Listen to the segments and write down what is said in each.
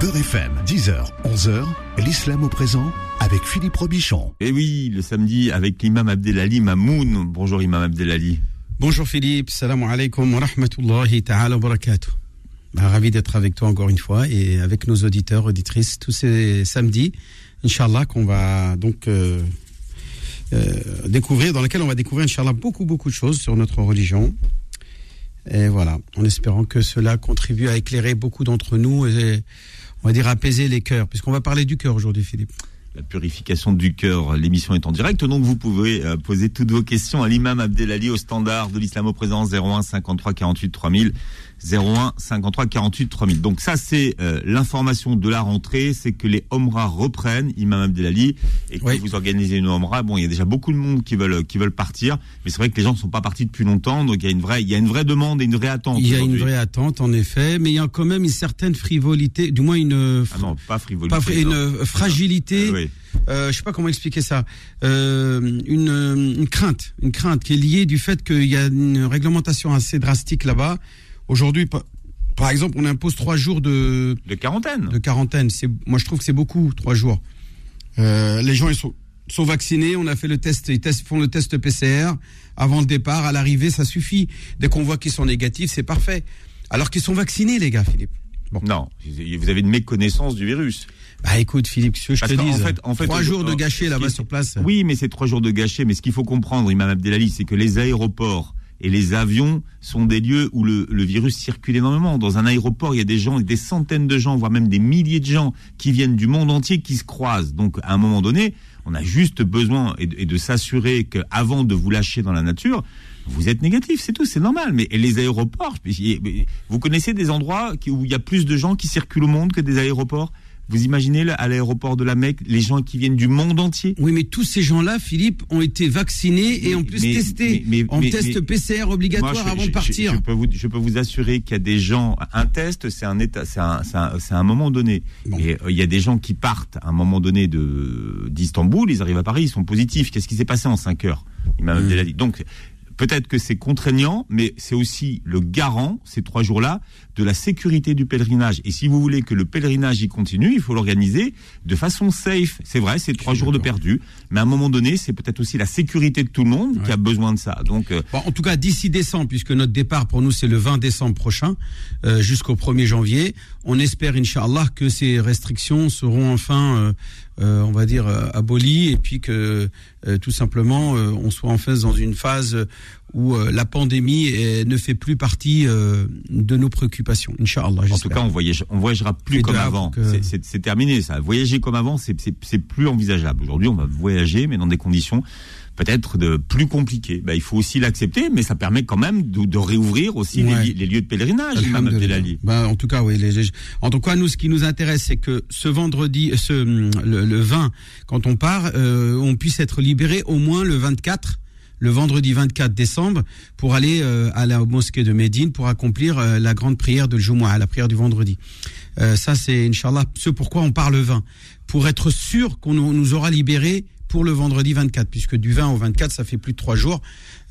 Beurre FM, 10h, 11h, l'islam au présent avec Philippe Robichon. Et oui, le samedi avec l'imam Abdelali Mamoun. Bonjour imam Abdelali. Bonjour Philippe, salam alaikum wa rahmatullahi ta'ala wa barakatuh. Bah, ravi d'être avec toi encore une fois et avec nos auditeurs, auditrices, tous ces samedis, Inch'Allah, qu'on va donc euh, euh, découvrir, dans lequel on va découvrir, Inch'Allah, beaucoup, beaucoup de choses sur notre religion. Et voilà, en espérant que cela contribue à éclairer beaucoup d'entre nous et, on va dire, apaiser les cœurs, puisqu'on va parler du cœur aujourd'hui, Philippe la purification du cœur. L'émission est en direct, donc vous pouvez euh, poser toutes vos questions à l'imam Abdelali au standard de l'islam au présent 01 53 48 3000. 01 53 48 3000. Donc ça c'est euh, l'information de la rentrée, c'est que les Omra reprennent, Imam Abdelali, et que vous organisez une Omra. Bon, il y a déjà beaucoup de monde qui veulent qui veulent partir, mais c'est vrai que les gens ne sont pas partis depuis longtemps, donc il y a une vraie il y a une vraie demande et une vraie attente. Il y a une vraie attente en effet, mais il y a quand même une certaine frivolité, du moins une ah non pas frivolité, pas une fragilité. Oui. Euh, je sais pas comment expliquer ça, euh, une, une, crainte, une crainte qui est liée du fait qu'il y a une réglementation assez drastique là-bas. Aujourd'hui, par exemple, on impose trois jours de de quarantaine. De quarantaine, moi je trouve que c'est beaucoup trois jours. Euh, les gens ils sont sont vaccinés, on a fait le test, ils font le test PCR avant le départ, à l'arrivée, ça suffit. Dès qu'on voit qu'ils sont négatifs, c'est parfait. Alors qu'ils sont vaccinés, les gars, Philippe. Non, vous avez une méconnaissance du virus. Bah écoute Philippe, ce que je te dis, en fait, en fait, trois jours de gâchés là-bas sur place. Oui, mais c'est trois jours de gâchés. Mais ce qu'il faut comprendre, Imam Abdelali, c'est que les aéroports et les avions sont des lieux où le, virus circule énormément. Dans un aéroport, il y a des gens, des centaines de gens, voire même des milliers de gens qui viennent du monde entier, qui se croisent. Donc, à un moment donné, on a juste besoin et de, s'assurer qu'avant de vous lâcher dans la nature, vous êtes négatif, c'est tout, c'est normal. Mais les aéroports, vous connaissez des endroits où il y a plus de gens qui circulent au monde que des aéroports? Vous imaginez à l'aéroport de la Mecque les gens qui viennent du monde entier Oui, mais tous ces gens-là, Philippe, ont été vaccinés et en plus testés mais, en test PCR obligatoire avant de partir. Je, peux vous, je peux vous assurer qu'il y a des gens. Un test, c'est un état, c'est un, un, un, moment donné. Et euh, il y a des gens qui partent à un moment donné de d'Istanbul, ils arrivent à Paris, ils sont positifs. Qu'est-ce qui s'est passé en 5 heures? Il m'a mmh. dit. Donc Peut-être que c'est contraignant, mais c'est aussi le garant, ces trois jours-là, de la sécurité du pèlerinage. Et si vous voulez que le pèlerinage y continue, il faut l'organiser de façon safe. C'est vrai, c'est trois jours de perdu, mais à un moment donné, c'est peut-être aussi la sécurité de tout le monde qui a besoin de ça. Donc, euh, en tout cas, d'ici décembre, puisque notre départ pour nous c'est le 20 décembre prochain, euh, jusqu'au 1er janvier, on espère, Inch'Allah, que ces restrictions seront enfin euh, on va dire, euh, aboli et puis que euh, tout simplement on soit en fait dans une phase où la pandémie ne fait plus partie de nos préoccupations. Inch'Allah. En tout cas, on, voyage, on voyagera plus comme avant. C'est terminé ça. Voyager comme avant, c'est plus envisageable. Aujourd'hui, on va voyager, mais dans des conditions peut-être de plus compliqué. Ben, il faut aussi l'accepter, mais ça permet quand même de, réouvrir aussi les, lieux de pèlerinage. Ben, en tout cas, oui. Les, en tout cas, nous, ce qui nous intéresse, c'est que ce vendredi, ce le, 20, quand on part, euh, on puisse être libéré au moins le 24 le vendredi 24 décembre pour aller euh, à la mosquée de Médine pour accomplir euh, la grande prière de Jumu'ah, la prière du vendredi. ça, c'est, Inch'Allah, ce pourquoi on part le 20. Pour être sûr qu'on nous aura libéré pour le vendredi 24, puisque du 20 au 24, ça fait plus de trois jours.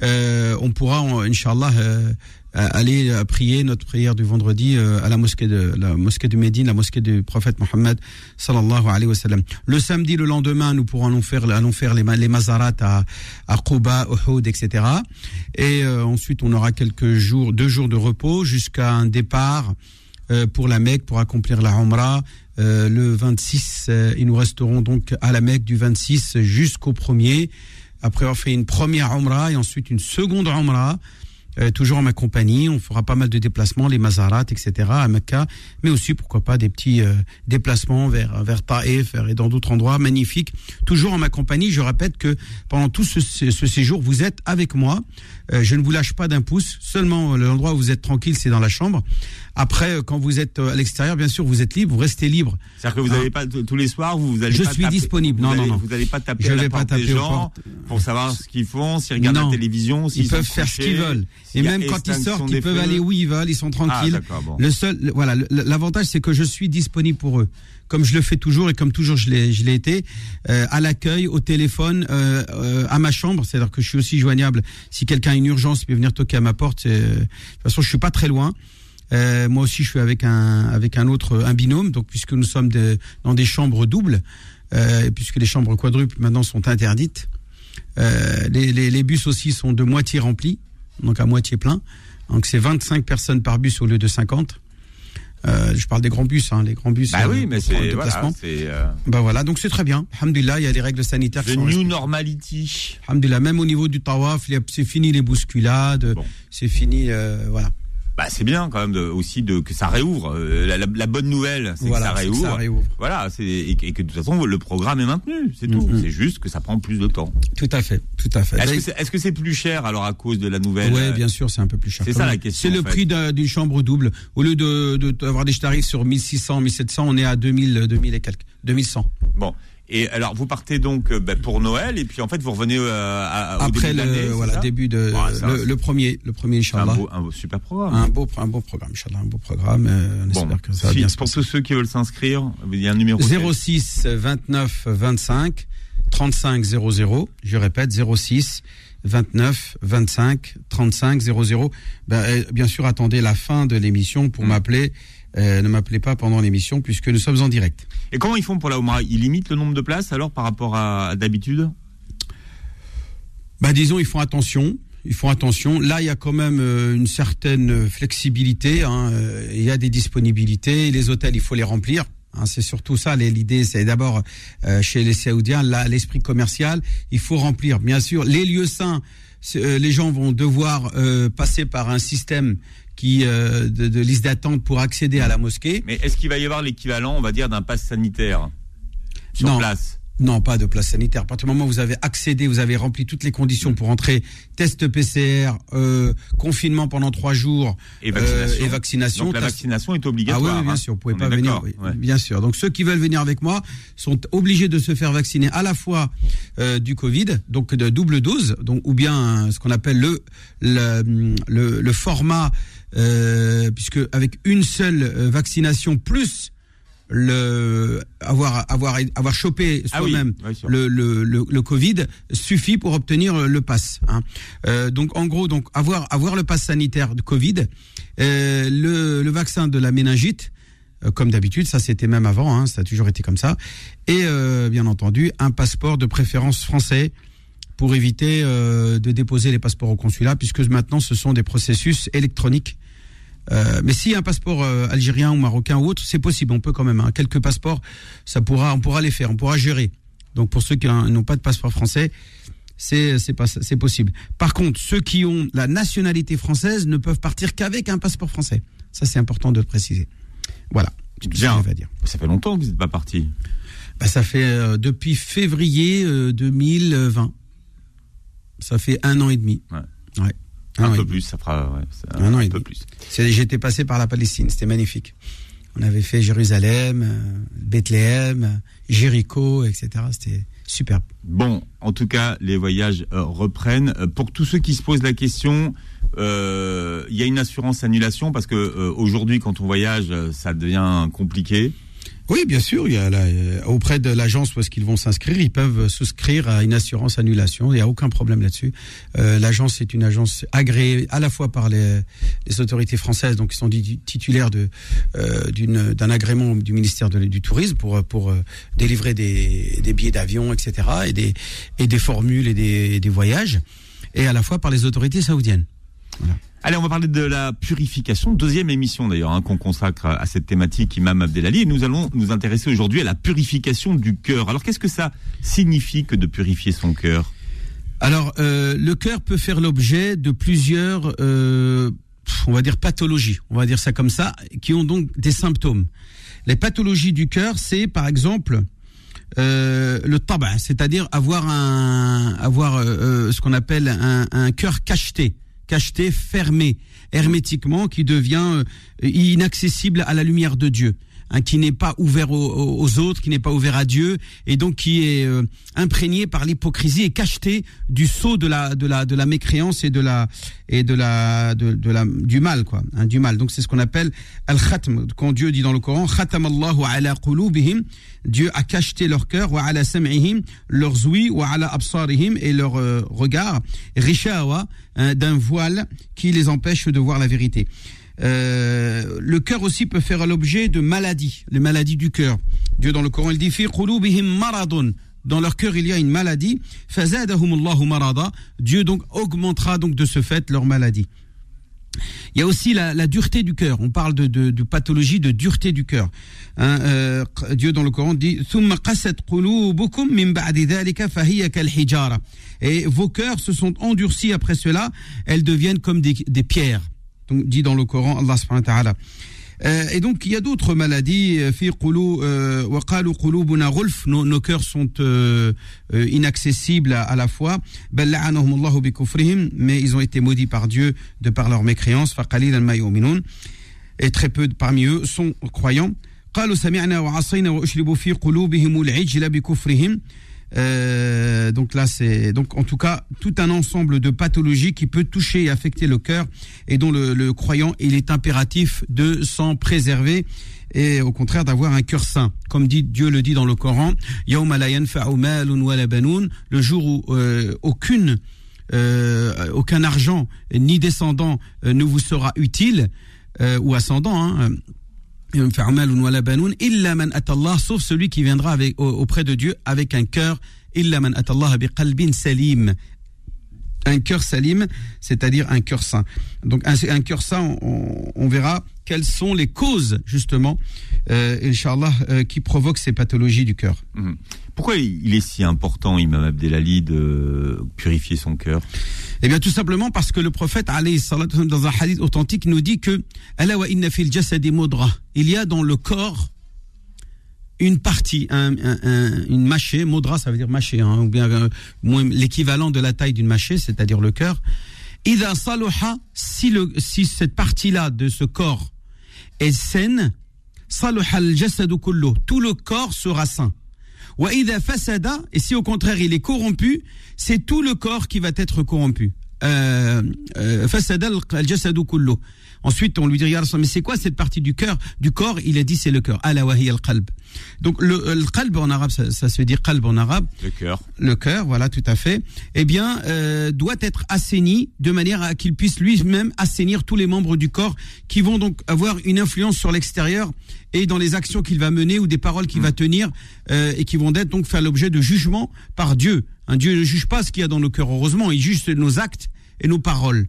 Euh, on pourra, Inch'Allah, euh, aller prier notre prière du vendredi euh, à la mosquée de la mosquée de Médine, la mosquée du prophète Mohammed sallallahu alayhi wa sallam. Le samedi, le lendemain, nous pourrons allons faire, allons faire les, les mazarat à, à Quba, Uhud, etc. Et ensuite, on aura quelques jours, deux jours de repos jusqu'à un départ pour la Mecque pour accomplir la Umrah euh, le 26, euh, et nous resterons donc à la Mecque du 26 jusqu'au 1er, après avoir fait une première Umrah et ensuite une seconde Umrah. Euh, toujours en ma compagnie. On fera pas mal de déplacements, les Mazarat, etc. à Mecca, mais aussi pourquoi pas des petits déplacements vers vers Taif et dans d'autres endroits magnifiques. Toujours en ma compagnie. Je répète que pendant tout ce, ce séjour, vous êtes avec moi. je ne vous lâche pas d'un pouce. Seulement l'endroit où vous êtes tranquille, c'est dans la chambre. Après, euh, quand vous êtes euh, à l'extérieur, bien sûr, vous êtes libre, vous restez libre. C'est-à-dire que vous n'allez hein pas tous les soirs, vous, allez Je pas suis disponible. Non, non, non. Vous n'allez pas taper je à la porte des gens pour savoir ce qu'ils font, s'ils regardent la télévision, s'ils ils peuvent faire ce qu'ils veulent. Et même quand ils sortent, ils peuvent aller où ils veulent, ils sont tranquilles. Ah, le seul, voilà, l'avantage c'est que je suis disponible pour eux comme je le fais toujours et comme toujours je l'ai, je l'ai été, euh, à l'accueil, au téléphone, euh, euh, à ma chambre. C'est-à-dire que je suis aussi joignable. Si quelqu'un a une urgence, il peut venir toquer à ma porte. de toute façon, je suis pas très loin. Euh, moi aussi, je suis avec un avec un autre un binôme. Donc, puisque nous sommes de- dans des chambres doubles, euh, puisque les chambres quadruples maintenant sont interdites, euh, les, les, les bus aussi sont de moitié remplis, donc à moitié plein. Donc c'est 25 personnes par bus au lieu de 50. Euh, je parle des grands bus, hein, les grands bus. Bah euh, oui, mais c'est voilà, euh, Bah voilà, donc c'est très bien. Alhamdulillah, il y a les règles sanitaires qui the sont new respectées. normality. Alhamdulillah, même au niveau du tawaf, c'est fini les bousculades, Bon. c'est fini, euh, voilà. Bah c'est bien quand même de, aussi de que ça réouvre. Euh, La, la- la bonne nouvelle, c'est Voilà, que ça que réouvre. ça réouvre. Voilà, c'est et, et que de toute façon le programme est maintenu, c'est tout. Mhm. C'est juste que ça prend plus de temps. Tout à fait, tout à fait. Est-ce que c'est plus cher alors à cause de la nouvelle Ouais, euh, bien sûr, c'est un peu plus cher. c'est ça la question, C'est le fait. prix d'un- d'une chambre double. Au lieu de de- d'avoir des tarifs sur 1600, 1700, on est à 2000, 2000 et quelques, 2100. Bon. Et alors vous partez donc euh, bah, pour Noël et puis en fait vous revenez euh, à, au Après début le voilà début de Ouais, un- le, le premier, le premier un inchallah. beau, un beau- super programme. Un beau, un beau programme, inchallah, un beau programme. euh, on Bon, espère que ça va si- bien pour tous ceux qui veulent s'inscrire, il y a un numéro. 06 29 25 35 00. Je répète 06 29 25 35 00. Ben, euh, bien sûr, attendez la fin de l'émission pour Mm. m'appeler. Euh, ne m'appelez pas pendant l'émission puisque nous sommes en direct. Et comment ils font pour la Oumra Ils limitent le nombre de places alors par rapport à, à d'habitude? Bah, disons, ils font attention. Ils font attention. Là, il y a quand même euh, une certaine flexibilité. hein. Euh, Il y a des disponibilités. Les hôtels, il faut les remplir. hein. c'est surtout ça. L'idée, c'est d'abord euh, chez les Saoudiens, là, l'esprit commercial, il faut remplir. Bien sûr, les lieux saints, euh, les gens vont devoir euh, passer par un système qui euh, de, de liste d'attente pour accéder à la mosquée. Mais est-ce qu'il va y avoir l'équivalent, on va dire, d'un pass sanitaire sur Non. place? Non, pas de place sanitaire. À partir du moment où vous avez accédé, vous avez rempli toutes les conditions pour entrer, test PCR, euh, confinement pendant trois jours Et vaccination. euh, et vaccination. Donc la vaccination est Ah obligatoire. oui, oui, bien hein. sûr, vous pouvez On pas venir. d'accord, oui, ouais. Bien sûr. Donc ceux qui veulent venir avec moi sont obligés de se faire vacciner à la fois euh, du Covid, donc de double dose, donc ou bien ce qu'on appelle le le, le, le format, euh, puisque avec une seule euh, vaccination plus le avoir avoir avoir chopé Ah oui, soi-même le, le, le, le Covid suffit pour obtenir le pass. hein. Euh, donc en gros, donc avoir avoir le pass sanitaire de Covid, euh, le, le vaccin de la méningite, euh, comme d'habitude, ça c'était même avant, hein, ça a toujours été comme ça, et euh, bien entendu un passeport de préférence français pour éviter euh, de déposer les passeports au consulat, puisque maintenant ce sont des processus électroniques. Euh, mais si un passeport euh, algérien ou marocain ou autre, c'est possible, on peut quand même. hein. Quelques passeports, ça pourra, on pourra les faire, on pourra gérer. Donc pour ceux qui hein, n'ont pas de passeport français, c'est possible. Par contre, ceux qui ont la nationalité française ne peuvent partir qu'avec un passeport français. Ça c'est important de le préciser. Voilà. Bien. à dire. Ça fait longtemps que vous n'êtes pas parti. Bah, ça fait euh, depuis février euh, 2020. Ça fait un an et demi. Ouais. Ouais. Un peu plus, ça fera ouais, Un an un et peu demi. plus. J'étais passé par la Palestine, c'était magnifique. On avait fait Jérusalem, euh, Bethléem, Jéricho, etc. C'était superbe. Bon, en tout cas, les voyages euh, reprennent. Euh, Pour tous ceux qui se posent la question, euh, il y a une assurance annulation parce que euh, aujourd'hui, quand on voyage, ça devient compliqué. Oui, bien sûr. Il y a la- euh, auprès de l'agence où est-ce qu'ils vont s'inscrire, ils peuvent souscrire à une assurance annulation. Il n'y a aucun problème là-dessus. Euh, l'agence est une agence agréée à la fois par les, les autorités françaises, donc ils sont titulaires de euh, d'une d'un agrément du ministère du tourisme pour pour euh, délivrer des, des billets d'avion, etc. et des et des formules et des, des voyages, et à la fois par les autorités saoudiennes. Allez, on va parler de la purification. Deuxième émission d'ailleurs hein, qu'on consacre à cette thématique, Imam Abdelali. Et nous allons nous intéresser aujourd'hui à la purification du cœur. Alors, qu'est-ce que ça signifie que de purifier son cœur? Alors, euh, le cœur peut faire l'objet de plusieurs, euh, on va dire pathologies, on va dire ça comme ça, qui ont donc des symptômes. Les pathologies du cœur, c'est par exemple euh, le tabac, c'est-à-dire avoir un, avoir euh, euh, ce qu'on appelle un, un cœur cacheté, cacheté, fermé, hermétiquement, qui devient euh, inaccessible à la lumière de Dieu. Hein, qui n'est pas ouvert aux, aux- autres, qui n'est pas ouvert à Dieu, et donc qui est euh, imprégné par l'hypocrisie et cacheté du sceau de la de la de la mécréance et de la et de la de, de la du mal quoi, hein, du mal. Donc c'est ce qu'on appelle al khatm quand Dieu dit dans le Coran khatamallahu ala qulubihim Dieu a cacheté leur cœur wa ala sam'ihim leurs ouïes wa ala absarihim et leur euh, regard rishawa hein, d'un voile qui les empêche de voir la vérité. Euh, le cœur aussi peut faire l'objet de maladies, les maladies du cœur. Dieu dans le Coran il dit dans leur cœur il y a une maladie. Dieu donc augmentera donc de ce fait leur maladie. Il y a aussi la, dureté du cœur. On parle de, pathologie de dureté du cœur. Hein, euh, Dieu dans le Coran dit Et vos cœurs se sont endurcis après cela, elles deviennent comme des pierres. Dit dans le Coran Allah subhanahu wa ta'ala. Euh, et donc il y a d'autres maladies. Euh, nos, nos cœurs sont euh, euh, inaccessibles à, la fois. Mais ils ont été maudits par Dieu de par leur mécréance. Et très peu parmi eux sont croyants. Euh, donc là, c'est donc en tout cas tout un ensemble de pathologies qui peut toucher et affecter le cœur et dont le, croyant il est impératif de s'en préserver et au contraire d'avoir un cœur saint, comme dit Dieu le dit dans le Coran, le jour où euh, aucune euh, aucun argent ni descendant ne vous sera utile ou ascendant. Hein, sauf celui qui viendra avec, auprès de Dieu avec un cœur salim un cœur salim, c'est-à-dire un cœur saint. Donc un, cœur saint, on, verra quelles sont les causes justement, euh, euh, qui provoquent ces pathologies du cœur. Mmh. Pourquoi il est si important, Imam Abdelali, de purifier son cœur? Eh bien, tout simplement parce que le prophète, dans un hadith authentique, nous dit que il y a dans le corps une partie, un, un, un, une mâchée, modra, ça veut dire mâchée, hein, ou bien euh, l'équivalent de la taille d'une mâchée, c'est-à-dire le cœur. Ida si, le, si cette partie-là de ce corps est saine, tout le corps sera sain. Et si au contraire il est corrompu, c'est tout le corps qui va être corrompu. Euh, euh. Ensuite, on lui dit, mais c'est quoi cette partie du cœur, du corps? Il a dit, c'est le cœur. Al-qalb. Donc, le, le qalb en arabe, ça, ça, se dit qalb en arabe. Le cœur. Le cœur, voilà, tout à fait. Eh bien, euh, doit être assaini de manière à qu'il puisse lui-même assainir tous les membres du corps qui vont donc avoir une influence sur l'extérieur et dans les actions qu'il va mener ou des paroles qu'il va mmh. tenir euh, et qui vont être donc faire l'objet de jugement par Dieu. Un Dieu ne juge pas ce qu'il y a dans nos cœurs, heureusement, il juge nos actes et nos paroles.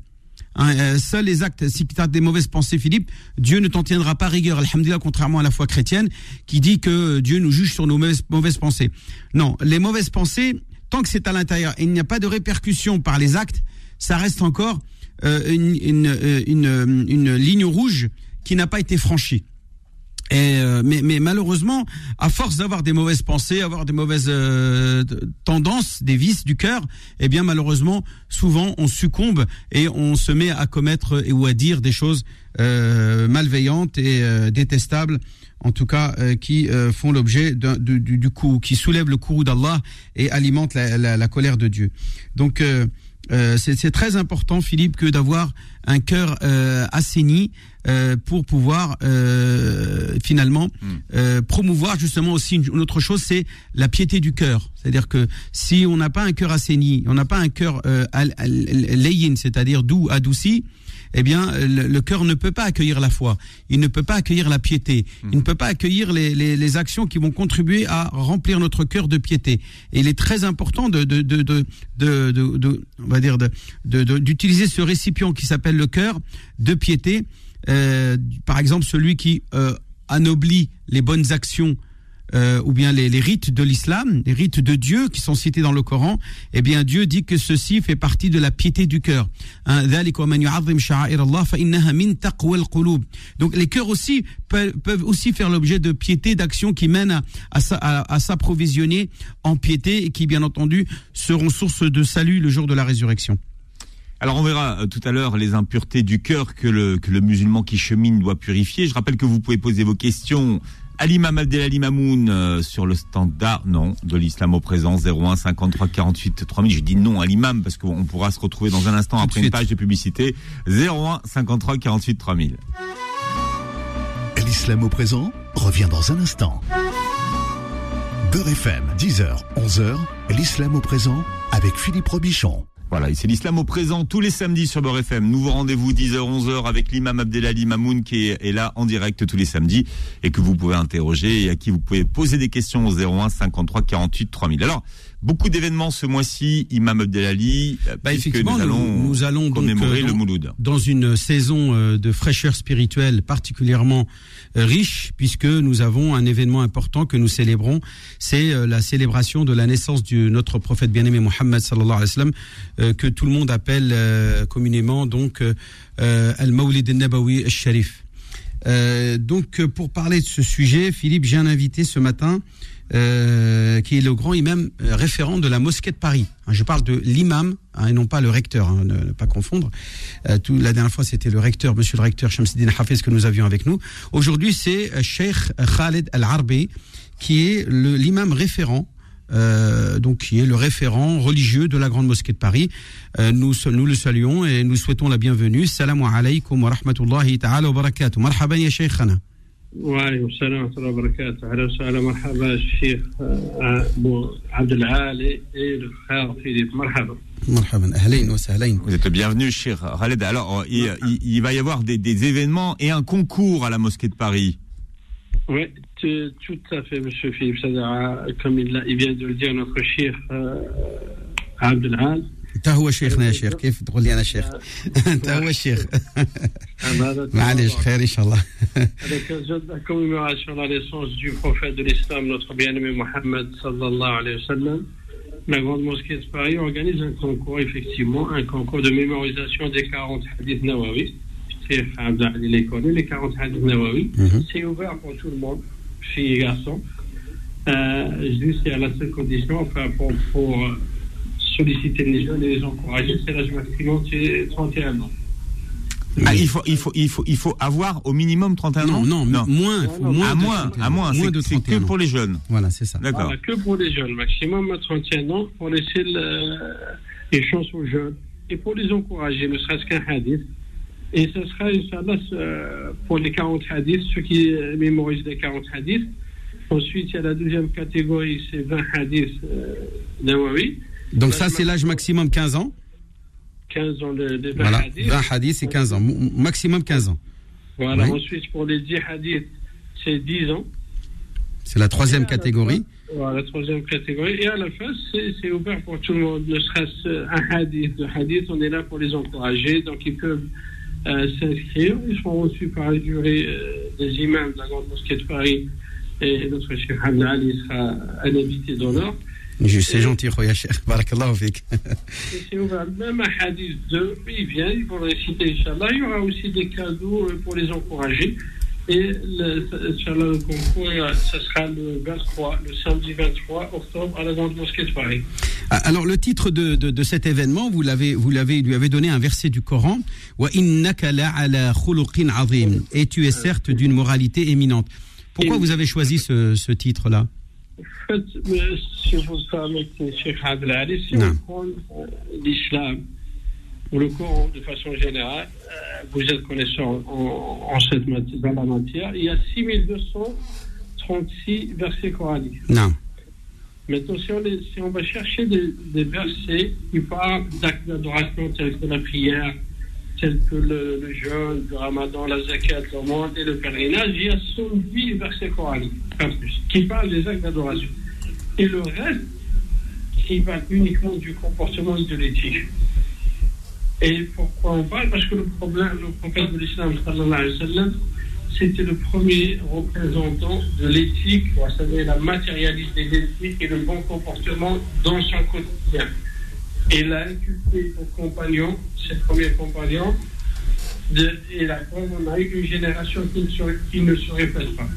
Hein, euh, seuls les actes, si tu as des mauvaises pensées, Philippe, Dieu ne t'en tiendra pas rigueur, alhamdulillah, contrairement à la foi chrétienne, qui dit que Dieu nous juge sur nos mauvaises, pensées. Non, les mauvaises pensées, tant que c'est à l'intérieur et il n'y a pas de répercussion par les actes, ça reste encore euh, euh, une, une ligne rouge qui n'a pas été franchie. Et euh, mais, mais, malheureusement, à force d'avoir des mauvaises pensées, avoir des mauvaises euh, tendances, des vices du cœur, eh bien malheureusement, souvent on succombe et on se met à commettre et ou à dire des choses euh, malveillantes et euh, détestables, en tout cas euh, qui font l'objet du, du, du coup, qui soulèvent le courroux d'Allah et alimentent la, la, la, colère de Dieu. Donc euh, c'est très important, Philippe, que d'avoir un cœur euh, assaini euh, pour pouvoir euh, finalement mm. euh, promouvoir justement aussi une, une autre chose, c'est la piété du cœur. C'est-à-dire que si on n'a pas un cœur assaini, on n'a pas un cœur euh, c'est-à-dire doux, adouci, eh bien, le, le cœur ne peut pas accueillir la foi, il ne peut pas accueillir la piété, il ne peut pas accueillir les, les, les, actions qui vont contribuer à remplir notre cœur de piété. Et il est très important de, de, de, de, de, de on va dire, d'utiliser ce récipient qui s'appelle le cœur de piété. Euh, par exemple, celui qui euh, anoblit les bonnes actions euh, ou bien les, les rites de l'islam, les rites de Dieu qui sont cités dans le Coran, eh bien Dieu dit que ceci fait partie de la piété du cœur. Hein, Donc les cœurs aussi peuvent, peuvent aussi faire l'objet de piété, d'actions qui mènent à, à, à, à s'approvisionner en piété et qui bien entendu seront source de salut le jour de la résurrection. Alors on verra euh, tout à l'heure les impuretés du cœur que le, que le musulman qui chemine doit purifier. Je rappelle que vous pouvez poser vos questions à l'imam Abdelali Mamoun euh, sur le standard non de l'islam au présent 01 53 48 3000. Je dis non à l'imam parce qu'on pourra se retrouver dans un instant après une page de publicité 01 53 48 3000. L'islam au présent revient dans un instant. Beurre FM, 10h, 11h, l'islam au présent avec Philippe Robichon. Voilà, et c'est l'islam au présent tous les samedis sur Beurre FM. Nouveau rendez-vous 10h 11h avec l'imam Abdelali Mamoun qui est, là en direct tous les samedis et que vous pouvez interroger et à qui vous pouvez poser des questions au 01 53 48 3000. Alors, Beaucoup d'événements ce mois-ci, Imam Abdelali. Euh, bah, effectivement, nous allons, nous, allons commémorer donc, euh, le Mouloud. Dans une saison euh, de fraîcheur spirituelle particulièrement riche, puisque nous avons un événement important que nous célébrons, c'est la célébration de la naissance de notre prophète bien-aimé Mohammed sallallahu alayhi wa sallam, que tout le monde appelle communément donc Al-Mawlid al-Nabawi al-Sharif. donc pour parler de ce sujet, Philippe, j'ai un invité ce matin euh, qui est le grand imam euh, référent de la mosquée de Paris. Hein, je parle de l'imam hein, et non pas le recteur, hein, ne, pas confondre. Euh, la dernière fois, c'était le recteur, monsieur le recteur Shamsidine Hafez que nous avions avec nous. Aujourd'hui, c'est Sheikh Khaled Al-Arbi qui est l'imam référent donc qui est le référent religieux de la grande mosquée de Paris. Nous, nous le saluons et nous souhaitons la bienvenue. Salam alaykum wa rahmatullahi ta'ala wa barakatuh. Marhaban ya. وعليكم السلام ورحمة الله وبركاته أهلا وسهلا مرحبا الشيخ أبو عبد العالي et le frère Philippe مرحبا مرحبا أهلين وسهلين Vous êtes bienvenue Cheikh Khaled. Alors il, il, il, va y avoir des, des événements et un concours à la mosquée de Paris. Oui, tout à fait Monsieur Philippe. Comme il, il vient de le dire notre Cheikh euh, Abdelhal. انت هو شيخنا يا شيخ كيف تقول لي انا شيخ انت هو الشيخ معلش خير ان شاء الله la commémoration de la naissance du prophète de l'islam notre bien-aimé Mohammed sallallahu alayhi wa sallam la grande mosquée de Paris organise un concours effectivement un concours de mémorisation des 40 hadiths nawawi Cheikh Abdel les connaît les 40 hadiths nawawi c'est ouvert pour tout le monde filles et garçons euh, juste à la seule condition enfin pour, pour solliciter les jeunes et les encourager, c'est l'âge maximum, c'est 31 ans. Ah, il faut, il faut, il faut, il faut avoir au minimum 31 ans. Non, non, moins, moins, à moins, à moins, moins de 31 C'est que pour les jeunes. Voilà, c'est ça. D'accord. que pour les jeunes, maximum à 31 ans, pour laisser le, les chances aux jeunes et pour les encourager, ne serait-ce qu'un hadith. Et ce sera, Inch'Allah, pour les 40 hadiths, ceux qui mémorisent les 40 hadiths. Ensuite, il y a la deuxième catégorie, c'est 20 hadiths euh, Nawawi. Donc ça, c'est l'âge maximum 15 ans 15 ans de, de 20 voilà, hadiths. 20 hadiths, c'est 15 ans. Maximum 15 ans. Voilà, oui. ensuite, pour les 10 hadiths, c'est 10 ans. C'est la troisième catégorie. Fin, voilà, la troisième catégorie. Et à la fin, c'est ouvert pour tout le monde. Ne serait-ce un hadith. Le hadith, on est là pour les encourager. Donc, ils peuvent euh, s'inscrire. Ils seront reçus par les jurés euh, des imams de la Grande Mosquée de Paris. Et notre cher Hamdal, il sera un invité d'honneur. C'est gentil, Khoya Cheikh. Barakallahu fik. C'est ouvert. Même un hadith 2, ils viennent, ils vont réciter, Inch'Allah. Il y aura aussi des cadeaux pour les encourager. Et le, le concours, ce sera le 23, le samedi 23 octobre à la Grande Mosquée de Paris. Alors, le titre de, de, de cet événement, vous l'avez, vous l'avez, lui avez donné un verset du Coran. Wa innaka la ala khuluqin azim. Et tu es certes d'une moralité éminente. Pourquoi vous avez choisi ce, ce titre-là? En fait, si vous permettez, Cheikh Abdelali, si on prend l'islam ou le Coran de façon générale, vous êtes connaissant en, en cette matière, dans la matière, il y a 6236 versets coraniques. Non. Maintenant, si on, les, si on va chercher des, des, versets qui parlent d'actes d'adoration tels que la prière, tels que le, le jeûne, le ramadan, la zakat, le monde et le pèlerinage, il y a 110 versets coraniques, pas plus, qui parlent des actes d'adoration. Et le reste, qui parle uniquement du comportement et de l'éthique. Et pourquoi on parle? Parce que le problème, le prophète de l'islam, c'était le premier représentant de l'éthique, vous savez, la matérialité de et le bon comportement dans son quotidien. Il a inculqué aux compagnons, ses premiers compagnons, et la preuve, on a eu une génération qui ne, se, qui ne se répète pas.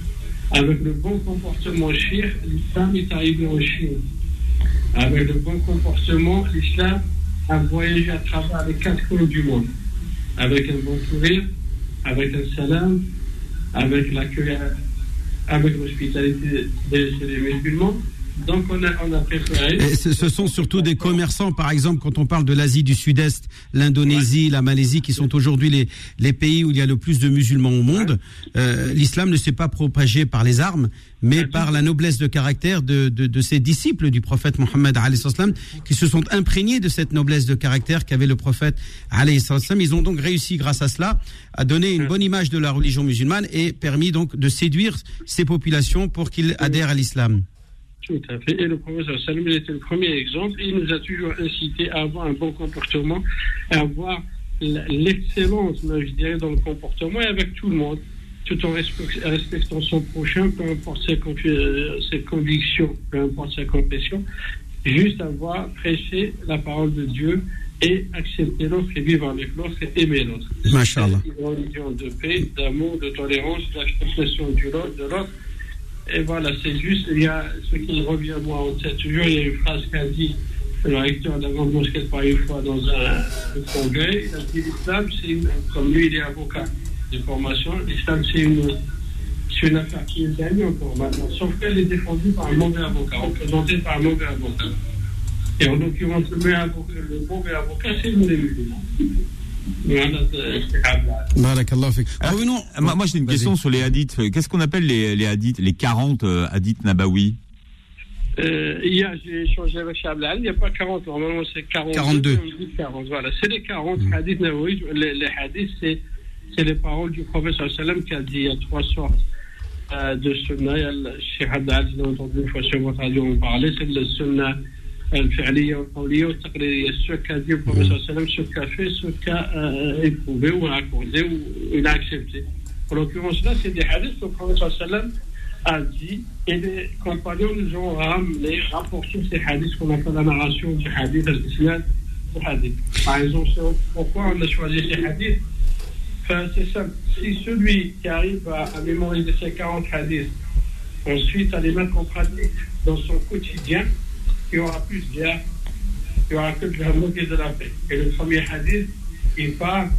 Avec le bon comportement shir, l'islam est arrivé au Chine. Avec le bon comportement, l'islam a voyagé à travers les quatre coins du monde. Avec un bon sourire, avec un salam, avec l'accueil, avec l'hospitalité des musulmans Donc on a, on a préféré. Et ce, ce sont surtout des commerçants, par exemple, quand on parle de l'Asie du Sud-Est, l'Indonésie, la Malaisie, qui sont aujourd'hui les, les pays où il y a le plus de musulmans au monde. Euh, L'islam ne s'est pas propagé par les armes, mais par la noblesse de caractère de, de, de ces disciples du prophète Mohammed qui se sont imprégnés de cette noblesse de caractère qu'avait le prophète. Ils ont donc réussi, grâce à cela, à donner une bonne image de la religion musulmane et permis donc de séduire ces populations pour qu'ils adhèrent à l'islam. Tout à fait. Et le professeur Salim, était le premier exemple. Il nous a toujours incité à avoir un bon comportement, à avoir l'excellence, je dirais, dans le comportement et avec tout le monde, tout en respect- respectant son prochain, peu importe ses, euh, ses convictions, peu importe sa confession, juste avoir prêché la parole de Dieu et accepter l'autre et vivre avec l'autre et aimer l'autre. Masha'Allah. Une religion de paix, d'amour, de tolérance, d'acceptation de l'autre. Et voilà, c'est juste, il y a ce qui me revient moi en tête. Toujours, il y a une phrase qu'a dit le recteur de la Paris une fois dans un, congrès, il a dit l'islam, c'est une, comme lui il est avocat de formation, l'islam c'est une, c'est une affaire qui est gagnée encore maintenant, sauf qu'elle est défendue par un mauvais avocat, représentée par un mauvais avocat. Et en l'occurrence, le mauvais avocat, le c'est nous les Alors, Revenons. Euh, Moi, moi, j'ai une question sur les hadiths. Qu'est-ce qu'on appelle les, les hadiths, les 40 euh, hadiths nabawi? Euh, hier, j'ai échangé avec Chablal. Il n'y a pas 40, normalement c'est 42. 42. mais on dit 40. Voilà, c'est les 40 hadiths nawawi. Les, les hadiths, c'est, c'est les paroles du wa sallam qui a dit il y a trois sortes euh, de sunnah. Il y a le Cheikh Haddad, j'ai entendu une fois sur votre radio en parler, c'est le sunnah الفعلية والقولية والتقريرية ce qu'a dit le prophète sallallahu alayhi wa sallam, ce qu'a fait, ce qu'a euh, éprouvé ou accordé ou il a accepté. En l'occurrence là, c'est des hadiths que le prophète sallallahu alayhi wa sallam a dit et les compagnons nous ont ramené, rapporté ces hadiths qu'on appelle la narration du hadith, al-islam du hadith. Par exemple, c'est pourquoi on a choisi ces hadiths Enfin, c'est simple. Si celui qui arrive à, à mémoriser ces 40 hadiths, ensuite à les mettre en pratique dans son quotidien, il y aura plus de guerre, il y aura que de la moquée de la paix. Et le premier hadith, il parle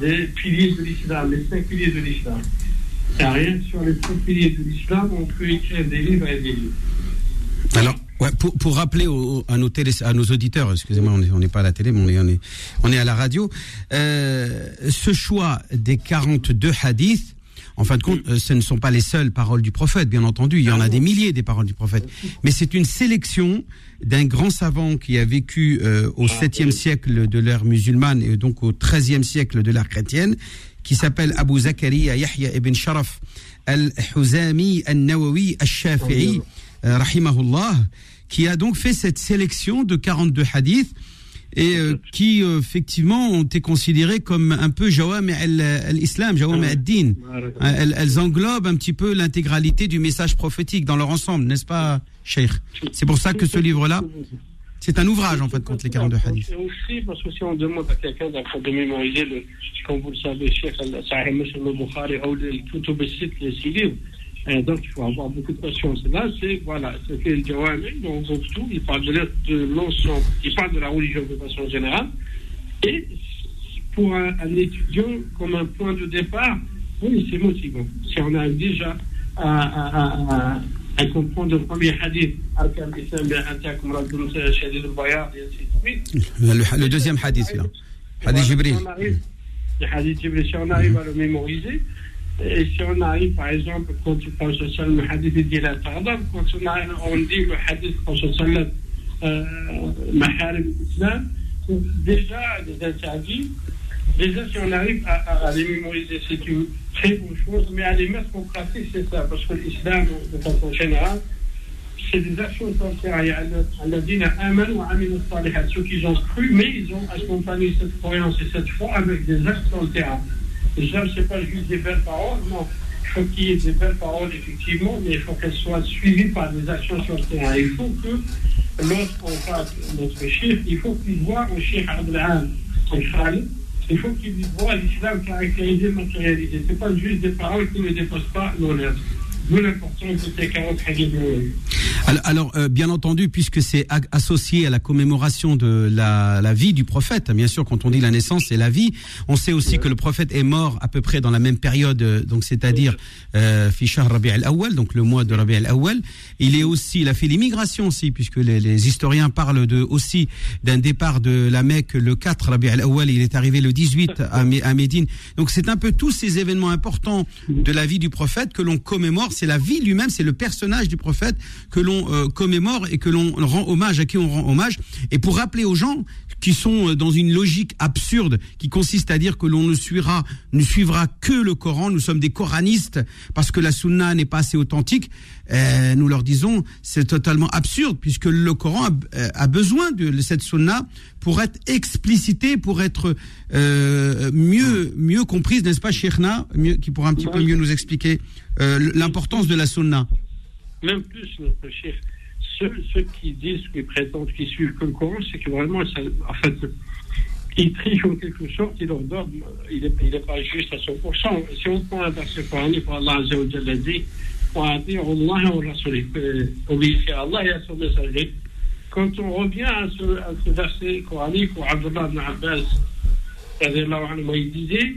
des piliers de l'islam, les cinq piliers de l'islam. Il rien sur les cinq piliers de l'islam, on peut écrire des livres et des livres. Alors, pour, pour rappeler à, nos télé, à nos auditeurs, excusez-moi, on n'est pas à la télé, mais on est, on est, on est à la radio, euh, ce choix des 42 hadiths, en fin de compte, euh, ce ne sont pas les seules paroles du prophète, bien entendu, il y en a des milliers des paroles du prophète, mais c'est une sélection d'un grand savant qui a vécu euh, au 7e siècle de l'ère musulmane et donc au 13e siècle de l'ère chrétienne, qui s'appelle Abu Zakaria Yahya ibn Sharaf al-Huzami al-Nawawi al-Shafi'i, euh, rahimahullah, qui a donc fait cette sélection de 42 hadiths et euh, qui euh, effectivement ont été considérés comme un peu jawami al- al-Islam, jawami al-Din. Euh, Elles, elles englobent un petit peu l'intégralité du message prophétique dans leur ensemble, n'est-ce pas, Cheikh? C'est pour ça que ce livre-là, c'est un ouvrage en fait contre les 42 hadiths. C'est aussi parce que si on demande à quelqu'un de mémoriser, le, comme vous le savez, Cheikh Sahih Muslim al-Bukhari, ou les Kutub al-Sitt, les six livres, euh, donc il faut avoir beaucoup de patience. Là, c'est, voilà, c'est fait le on groupe tout, il parle de l'ensemble, il parle de la religion de façon générale, et pour un, un étudiant, comme un point de départ, oui, c'est motivant. Si on arrive déjà à, à, à, à, à comprendre le premier hadith, Le, le deuxième hadith, là. Hadith Jibril. le hadith Jibril, si on arrive à le mémoriser, et si on arrive, par exemple, quand tu parles sur le hadith de la quand on, arrive, on dit le hadith sur le maharim déjà des interdits, déjà si on arrive à, à, les mémoriser, c'est une très bonne chose, mais à les mettre en pratique, c'est ça, parce que l'islam, de façon générale, c'est des actions sincères. Il y a ceux qui ont cru, mais ils ont accompagné cette croyance et cette foi avec des actions sincères. L'islam, ce n'est pas juste des belles paroles, non. Il faut qu'il y ait des belles paroles, effectivement, mais il faut qu'elles soient suivies par des actions sur le terrain. Il faut que en face, notre chiffre, il faut qu'il voit au au Khalid, il faut qu'il voit l'islam caractérisé, matérialisé. Ce n'est pas juste des paroles qui ne dépassent pas lettres. D'où l'importance de ces 40 hadiths. Alors, euh, bien entendu, puisque c'est associé à la commémoration de la, la, vie du prophète, bien sûr, quand on dit la naissance, c'est la vie. On sait aussi que le prophète est mort à peu près dans la même période, euh, donc c'est-à-dire euh, Fishar Rabi al-Awwal, donc le mois de Rabi al-Awwal. Il est aussi, il a fait l'immigration aussi, puisque les, les, historiens parlent de aussi d'un départ de la Mecque le 4 Rabi al-Awwal. Il est arrivé le 18 à, à Médine. Donc c'est un peu tous ces événements importants de la vie du prophète que l'on commémore. C'est la vie lui-même, c'est le personnage du prophète que l'on euh, commémore et que l'on rend hommage, à qui on rend hommage. Et pour rappeler aux gens qui sont euh, dans une logique absurde qui consiste à dire que l'on ne suivra, ne suivra que le Coran, nous sommes des coranistes parce que la sunna n'est pas assez authentique, euh, nous leur disons c'est totalement absurde puisque le Coran a, besoin de cette sunna pour être explicité, pour être mieux mieux comprise, n'est-ce pas, Cheikhna, qui pourra un petit peu mieux nous expliquer l'importance de la sunna. Même plus, notre chef. Ceux, qui disent, qui prétendent, qui suivent le Coran, c'est que vraiment, en fait, ils trichent en quelque sorte, ils leur donnent, il n'est pas juste à 100%. Si on prend un verset coranique, Allah Azza wa Jalla dit, obéissez à Allah et à son messager. Quand on revient à ce, à ce verset coranique où Abdullah ibn Abbas, il disait,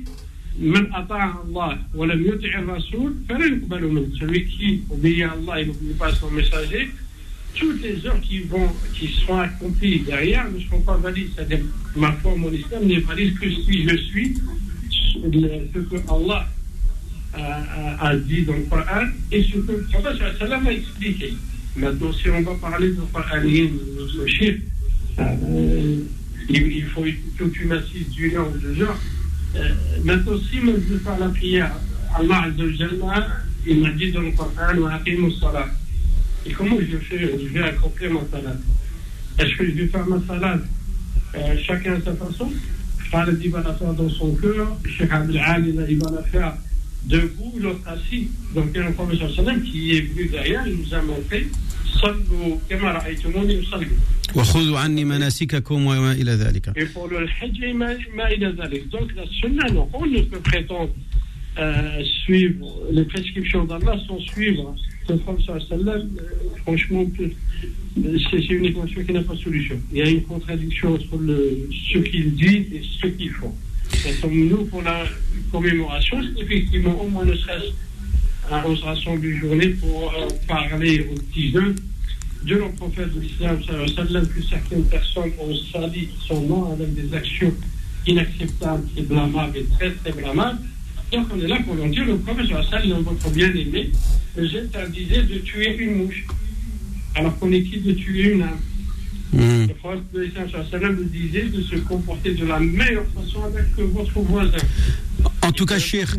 celui qui obéit à Allah et n'oublie pas son messager, toutes les heures qui, vont, qui seront accomplies derrière ne seront pas valides. C'est-à-dire ma foi, mon islam n'est valide que si je suis ce que Allah a, a, dit dans le Coran et ce que le prophète a expliqué. Maintenant, si on va parler de Coran, de ce chiffre, euh, il, faut toute une assise d'une heure ou deux heures euh, maintenant, si je veux la prière, Allah il m'a dit dans le Coran. Et comment je, fais, je vais accomplir ma salade? Est-ce que je vais faire ma salade euh, chacun à sa façon? Khaled, il va la faire dans son cœur. Cheikh Abdel il va la faire debout, l'autre assis. Donc, il y a un professeur Salam qui est venu derrière, il nous a montré. Et pour le Hajj, Donc la sunna, on ne peut prétendre euh, suivre. Les prescriptions d'Allah sans suivre. Le prophète euh, franchement c'est une équation qui n'a pas de solution. Il y a une contradiction entre ce qu'il dit et ce qu'il font nous pour la commémoration c'est effectivement au moins ne serait-ce on se rassemble une journée pour euh, parler aux petits de nos prophètes de l'islam, que certaines personnes ont sali son nom avec des actions inacceptables et blâmables et très très blâmables. Donc on est là pour leur dire, le prophète sallam, votre bien-aimé, j'interdisais de tuer une mouche, alors qu'on est qui de tuer une âme. Mmh. Le prophète nous disait de se comporter de la meilleure façon avec votre voisin. En tout cas, Cheikh,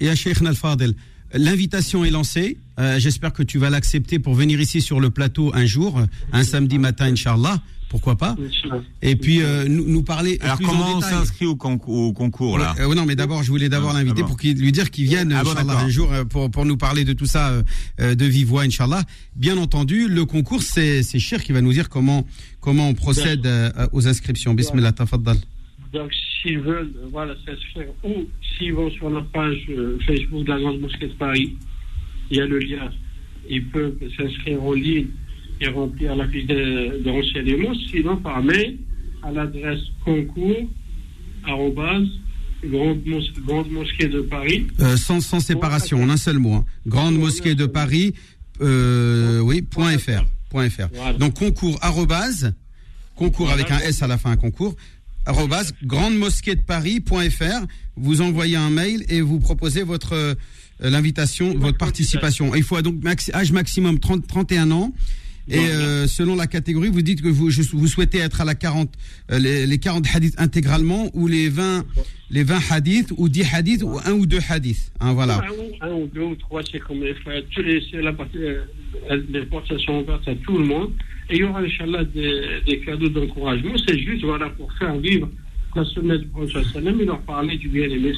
et Cheikh Nalfadel, L'invitation est lancée. Euh, j'espère que tu vas l'accepter pour venir ici sur le plateau un jour, un samedi matin, Inch'Allah. Pourquoi pas Et puis euh, nous, nous, parler. Alors comment on s'inscrit au, au, concours là euh, Non, mais d'abord, je voulais d'abord ah, l'inviter pour lui dire qu'il vienne ah, un jour pour, pour nous parler de tout ça de vive voix, Inch'Allah. Bien entendu, le concours, c'est Cher qui va nous dire comment comment on procède aux inscriptions. Bismillah, tafaddal. Donc, s'ils veulent voilà, s'inscrire ou s'ils vont sur notre page euh, Facebook de la Grande Mosquée de Paris, il y a le lien. Ils peuvent s'inscrire en ligne et remplir la fiche de, de renseignement, sinon par mail à l'adresse concours grande, mosquée de Paris. Euh, sans, sans séparation, en un seul mot. Hein. Grande mosquée de Paris, euh, oui, point .fr. Point .fr. Donc concours arrobase, concours avec un S à la fin, concours, grandemosquée-de-paris.fr. Vous envoyez un mail et vous proposez votre euh, l'invitation, votre participation. Il faut donc âge maximum 30, 31 ans. Et euh, selon la catégorie, vous dites que vous, vous souhaitez être à la 40, euh, les, 40 hadiths intégralement ou les 20, les 20 hadiths ou 10 hadiths ou un ou deux hadiths. Hein, voilà. Un, ou deux ou trois, c'est comme les la partie, les portes sont ouvertes à tout le monde. Et il y aura, Inch'Allah, des, des cadeaux d'encouragement. C'est juste, voilà, pour faire vivre la sunna du prophète et leur parler du bien-aimé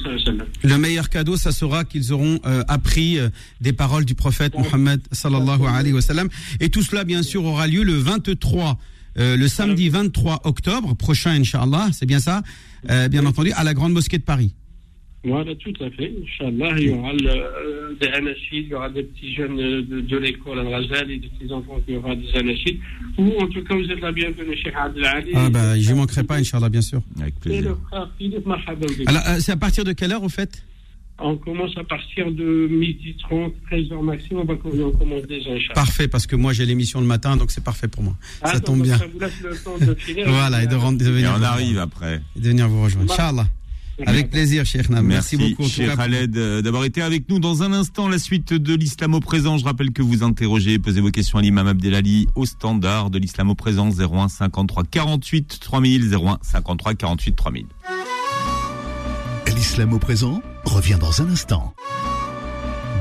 Le meilleur cadeau, ça sera qu'ils auront euh, appris euh, des paroles du prophète Mohammed sallallahu alayhi wa sallam. Et tout cela, bien sûr, aura lieu le 23 euh, le samedi 23 octobre prochain, Inch'Allah, c'est bien ça, bien entendu, à la Grande Mosquée de Paris. Voilà, tout à fait. Inch'Allah, il y aura le, euh, des anachides, il y aura des petits jeunes de, de, l'école Al-Ghazal et des petits enfants qui aura des anachides. Ou en tout cas, vous êtes la bienvenue chez Adel Ali. Ah bah, j'y manquerai pas, Inch'Allah, bien sûr. Avec Et le plaisir. Alors, euh, c'est à partir de quelle heure, au fait? On commence à partir de midi 30, 13 heures maximum, on va on commence déjà, Inch'Allah. Parfait, parce que moi, j'ai l'émission le matin, donc c'est parfait pour moi. Ah, ça donc, tombe bien. Ça vous laisse le temps de finir. Voilà, et de, rendre, de Et on arrive après. Et de venir vous rejoindre. Inch'Allah. Avec plaisir, Cheikh Nam. Merci, beaucoup. en tout Cheikh Khaled, euh, d'avoir été avec nous. Dans un instant, la suite de l'islam au présent. Je rappelle que vous interrogez, posez vos questions à l'imam Abdelali au standard de l'islam au présent 01 53 48 3000 01 53 48 3000. L'islam au présent revient dans un instant.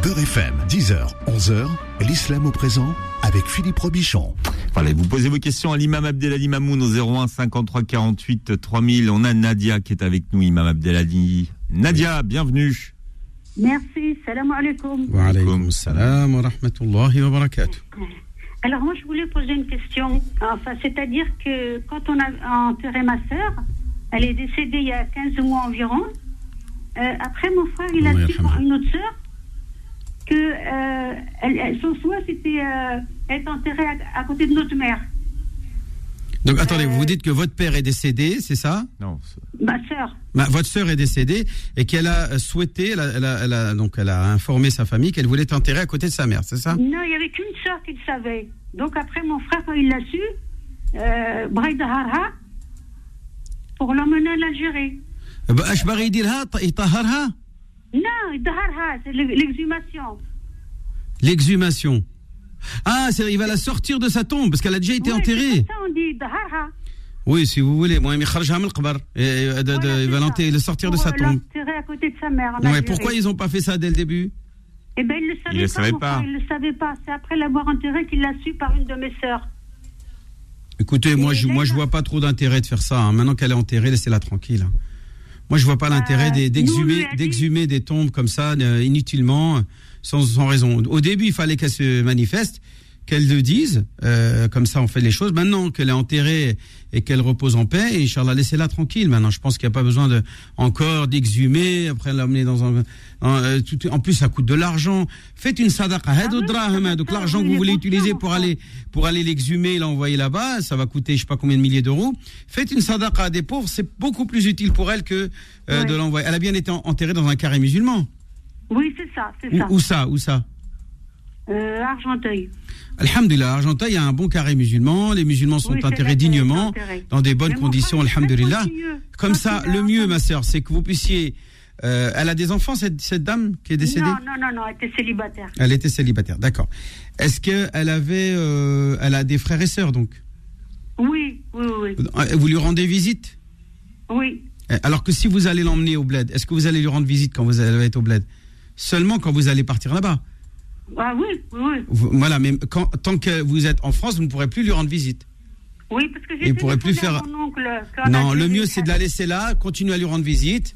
Beurre FM, 10h, 11h, l'islam au présent avec Philippe Robichon. Voilà, vous posez vos questions à l'imam Abdelali Mamoun au 01 53 48 3000. On a Nadia qui est avec nous, imam Abdelali. Nadia, bienvenue. Merci, salam alaikum. Wa alaykoum salam wa rahmatullahi wa barakatuh. Alors moi je voulais poser une question. Enfin, c'est-à-dire que quand on a enterré ma sœur, elle est décédée il y a 15 mois environ. Euh, après mon frère, il a su yarhamha. une autre sœur que euh, elle- elle- son souhait c'était euh, être enterrée à, à côté de notre mère, Donc, attendez, Euh, vous dites que votre père est décédé, c'est ça? Non, ma sœur. Ma- Votre sœur est décédée et qu'elle a souhaité, elle a, elle a- elle a- donc elle a informé sa famille qu'elle voulait enterrer à côté de sa mère, c'est ça? Non, il n'y avait qu'une sœur qui le savait. Donc après mon frère, quand il l'a su, euh, Harha, pour l'emmener en Algérie. Non, ah, l'exhumation. L'exhumation. Ah, il va la sortir de sa tombe parce qu'elle a déjà été enterrée. Ça, on dit ah. oui, si vous voulez. Moi, il va le sortir de sa tombe. à côté de sa mère. Pourquoi ils n'ont pas fait ça dès le début? Eh bien, ils ne le savaient pas. Ils le savaient pas. C'est après l'avoir enterré qu'il l'a su par une de mes sœurs. Écoutez, moi, je, moi, je vois pas trop d'intérêt de faire ça. Hein. Maintenant qu'elle est enterrée, laissez-la tranquille. Hein. Moi, je vois pas l'intérêt Euh, d'exhumer, d'exhumer des tombes comme ça euh, inutilement, sans, sans raison. Au début, il fallait qu'elle se manifeste, qu'elle le dise. euh, comme ça, on fait les choses. Maintenant qu'elle est enterrée et qu'elle repose en paix, et Inch'Allah, laissez-la tranquille. Maintenant, je pense qu'il n'y a pas besoin de encore d'exhumer, après l'amener dans un. en, euh, tout- en plus, ça coûte de l'argent. Faites une sadaqa. Hadu oui. Donc, l'argent que vous voulez utiliser pour aller pour aller l'exhumer, l'envoyer là-bas, ça va coûter je sais pas combien de milliers d'euros. Faites une sadaqa à des pauvres, c'est beaucoup plus utile pour elle que euh, Ouais. de l'envoyer. Elle a bien été en- enterrée dans un carré musulman. Oui, c'est ça, c'est Où, ça. où ça Où ça Euh, Argenteuil. Alhamdulillah, Argenteuil, a un bon carré musulman. Les musulmans sont Oui, enterrés dignement, dans des bonnes Mais conditions, frère, alhamdulillah. Comme ça, le mieux, ma sœur, c'est que vous puissiez. euh, elle a des enfants, cette, cette dame qui est décédée? Non, non, non, non, elle était célibataire. Elle était célibataire, d'accord. Est-ce qu'elle avait. euh, elle a des frères et sœurs, donc? Oui, oui, oui, Euh, Vous lui rendez visite? Oui. Alors que si vous allez l'emmener au bled, est-ce que vous allez lui rendre visite quand vous allez être au bled? Seulement quand vous allez partir là-bas. Ah oui, oui, oui. Vous- Voilà, mais quand, tant que vous êtes en France, vous ne pourrez plus lui rendre visite. Oui, parce que Il j'ai pourrait plus faire- mon oncle. Non, le mieux c'est de la laisser là, continuer à lui rendre visite,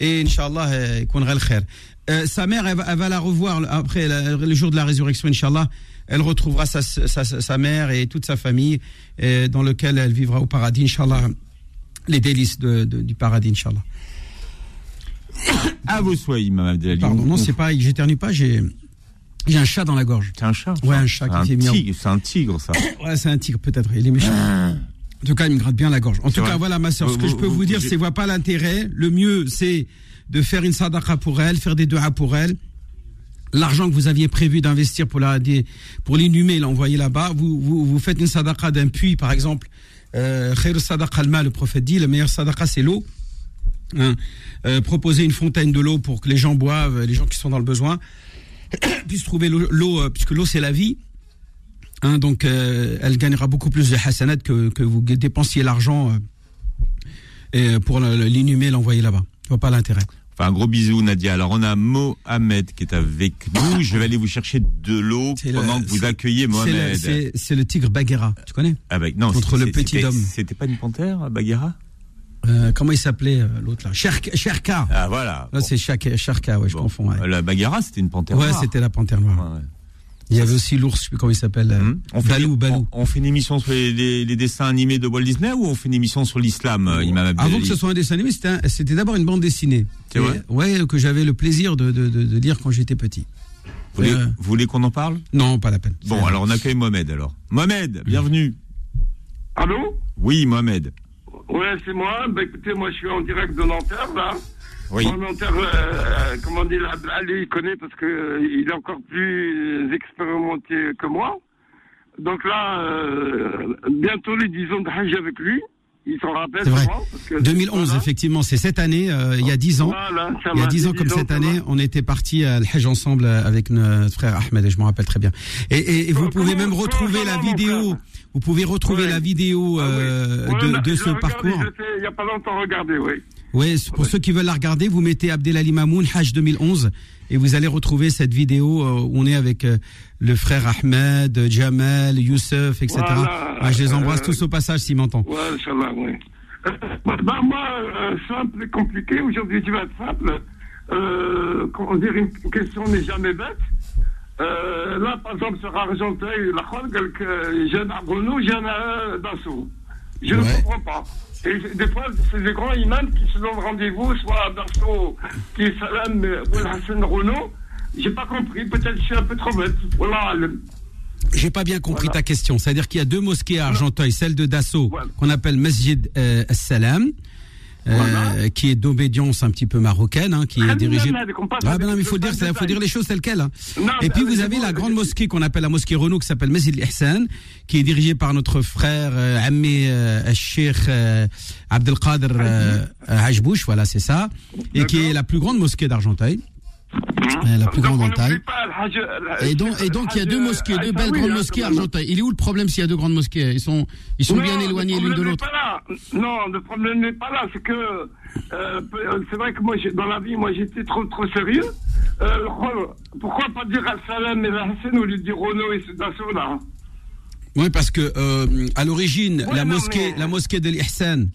et Inch'Allah, euh, qu'on le khair. Euh, sa mère, elle va, elle va la revoir après la- le jour de la résurrection, Inch'Allah. Elle retrouvera sa, sa, sa- mère et toute sa famille, euh, dans lequel elle vivra au paradis, Inch'Allah. Les délices de- de- du paradis, Inch'Allah. À vos souhaits, imam Abdelali. Pardon, non, On- c'est pas, j'éternue pas, j'ai, j'ai un chat dans la gorge. C'est un chat Ouais, un chat qui fait miaou. tigre, C'est un tigre, ça. Ouais, c'est un tigre, peut-être, il est méchant. En tout cas, il me gratte bien la gorge. En tout vrai. cas, voilà, ma soeur, ce Vous- que je peux vous, vous- dire, c'est, voit pas l'intérêt. Le mieux, c'est de faire une sadaqa pour elle, faire des du'a pour elle. L'argent que vous aviez prévu d'investir pour la, des- pour l'inhumer, l'envoyer là-bas, vous, vous, vous faites une sadaqa d'un puits, par exemple. Euh, sadaqa al-ma, le prophète dit, le meilleur sadaqa, c'est l'eau. Hein. Euh, proposer une fontaine de l'eau pour que les gens boivent, les gens qui sont dans le besoin, puissent trouver l'eau, euh, puisque l'eau, c'est la vie. Hein, donc, euh, elle gagnera beaucoup plus de hasanat que, que vous dépensiez l'argent euh, pour l'inhumer, l'envoyer là-bas. Je vois pas l'intérêt. Enfin, un gros bisou, Nadia. Alors, on a Mohamed qui est avec nous. Je vais aller vous chercher de l'eau le- pendant que vous accueillez Mohamed. c'est- le tigre Bagheera, tu connais? Ah bah, non, Contre le petit homme. C'était pas une panthère, Bagheera Euh, Comment il s'appelait euh, l'autre là? Sherka. Sherka. Ah, voilà. Là, c'est Sherka, Sherka, ouais, je confonds. Ouais, La Bagheera, c'était une panthère Ouais, noire. c'était la panthère noire. Ouais, ouais. Il y avait aussi l'ours, je sais plus comment il s'appelle. Hum. on, fait, Balou, Balou. On, on fait une émission sur les, les- les dessins animés de Walt Disney ou on fait une émission sur l'islam, euh, Imam Abdelali Avant que ce soit un dessin animé, c'était un- c'était d'abord une bande dessinée. C'est vrai Ouais, que j'avais le plaisir de, de, de, de lire quand j'étais petit. Vous voulez, Euh, vous voulez qu'on en parle? Non, pas la peine. Bon, C'est- alors on accueille Mohamed alors. Mohamed, bienvenue. Allô? Oui, Mohamed. Ouais, c'est moi. Bah, écoutez, moi, je suis en direct de Nanterre, là. Oui. Nanterre, euh, comment dire, Ali, il connaît parce que euh, il est encore plus expérimenté que moi. Donc là, euh, bientôt les 10 ans de Hajj avec lui. S'en C'est vrai. souvent, parce que- 2011, voilà. effectivement, c'est cette année, euh, il y a 10 ans. Voilà, Il y a va, 10 ans comme 10 cette année, va. on était partis à Al-Hajj ensemble euh, avec notre frère Ahmed, et je me rappelle très bien. Et, et, et vous Comment- pouvez même retrouver la vidéo, vous pouvez retrouver Ouais. la vidéo Ah oui. euh, de, de ce regardé, parcours. je Il n'y a pas longtemps regardé, oui. Oui, pour ceux qui veulent la regarder, vous mettez Abdelali Mamoun, Hajj 2011, et vous allez retrouver cette vidéo euh, où on est avec euh, le frère Ahmed, Jamel, Youssef, etc. Voilà. Ah, je les embrasse Euh, tous au passage s'ils m'entendent. Ouais, Inch'Allah, oui. Euh, bah, moi, euh, simple et compliqué, aujourd'hui tu vas être simple. Euh, comment dire, une question n'est jamais bête. Euh, là, par exemple, sur Argenteuil, la Khol, quelques jeunes à Renault, jeunes à Dassault. Je Ouais. ne comprends pas. Et des fois, c'est des grands imams qui se donnent rendez-vous, soit à Dassault, qui est Salam, ou Hassan Renault. J'ai pas compris, peut-être je suis un peu trop bête. Voilà, le- J'ai pas bien compris Voilà. ta question. C'est-à-dire qu'il y a deux mosquées à Argenteuil, celle de Dassault, Voilà. qu'on appelle Masjid euh, As-Salam, euh, Voilà. qui est d'obédience un petit peu marocaine, hein, qui est Très dirigée. Ah ben non, mais faut dire, faut dire les choses telles quelles. hein. Non, Et puis vous avez la grande mosquée qu'on appelle la mosquée Renault, qui s'appelle Masjid al-Ihsan, qui est dirigée par notre frère euh, Ammi euh, Sheikh euh, Abdelkader euh, Hajbouch, voilà, c'est ça, et qui est la plus grande mosquée d'Argenteuil. Euh, la plus Donc, grande en taille. Et donc, et donc il y a deux mosquées, deux belles grandes hein, mosquées à. Argenteuil. Il est où le problème s'il y a deux grandes mosquées? Ils sont, ils sont Non, bien éloignés l'une de l'autre. Non, le problème n'est pas là. C'est que euh, c'est vrai que moi, dans la vie, moi, j'étais trop trop sérieux. Euh, pourquoi pas dire Al-Salam et Al-Hassan au lieu de dire Renault et Dassault là Oui, parce que euh, à l'origine, Ouais, la mosquée, mais- la mosquée de l'Ihsan,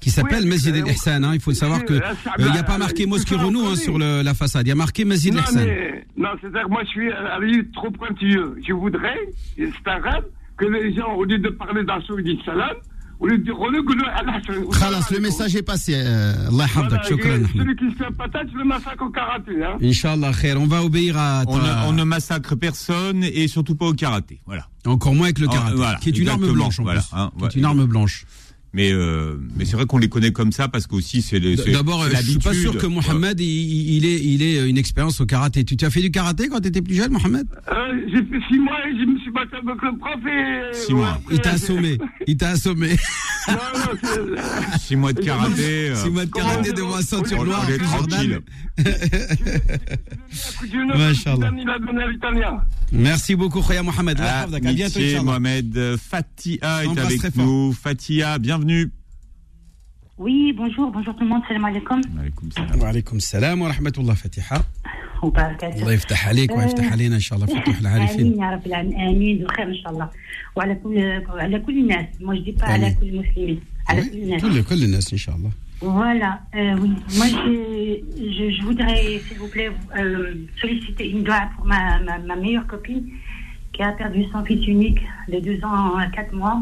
qui s'appelle Oui, Masjid euh, al-Ihsan, hein, il faut le savoir que euh, euh, il n'y a pas marqué euh, mosquée Renault hein, sur le- la façade. Il y a marqué Masjid Non, al-Ihsan. mais non, c'est-à-dire que moi, je suis la limite trop pointilleux. Je voudrais, c'est un rêve, que les gens, au lieu de parler ils disent Salam, au lieu de dire Renault, que Al-Hassan. Khalas, le message est passé. euh, Allah shukran, Ahmed. celui qui se fait patate, je le massacre au karaté. Hein. Inch'Allah, khair. On va obéir à On, ta- ne, on ne massacre personne et surtout pas au karaté. Voilà. encore moins avec le karaté, voilà, qui est une arme blanche en voilà, plus. hein, qui est une arme blanche. Mais, euh, mais c'est vrai qu'on les connaît comme ça parce qu'aussi c'est D'abord, euh, je suis pas sûr que Mohamed, il, il est, il est une expérience au karaté. Tu, tu as fait du karaté quand tu étais plus jeune, Mohamed? Euh, j'ai fait six mois et je me suis battu avec le prof et... Six mois. après, Il t'a assommé. Il t'a assommé. Non, non, c'est... Six mois de karaté. euh, Six mois de karaté devant un ceinture noire. tranquille. à. Merci beaucoup, Khoya Mohamed. Allah Ah. À bientôt. Mohamed euh, Fatia est avec nous. Fatia, bienvenue. Oui, bonjour, bonjour tout le monde, salam alaikum. Alaykoum salam. Wa alaykoum salam wa rahmatullah fatiha. وبركاته الله يفتح عليك ويفتح علينا ان شاء الله فتوح امين العارفين يا رب العالمين امين بخير ان شاء الله وعلى كل على كل الناس moi je dis pas على آمين. كل المسلمين على كل الناس كل كل الناس ان شاء الله Voilà, euh, oui. Moi, je, je, je voudrais, s'il vous plaît, euh, solliciter une doigt pour ma, ma, ma meilleure copine qui a perdu son fils unique de deux ans à quatre mois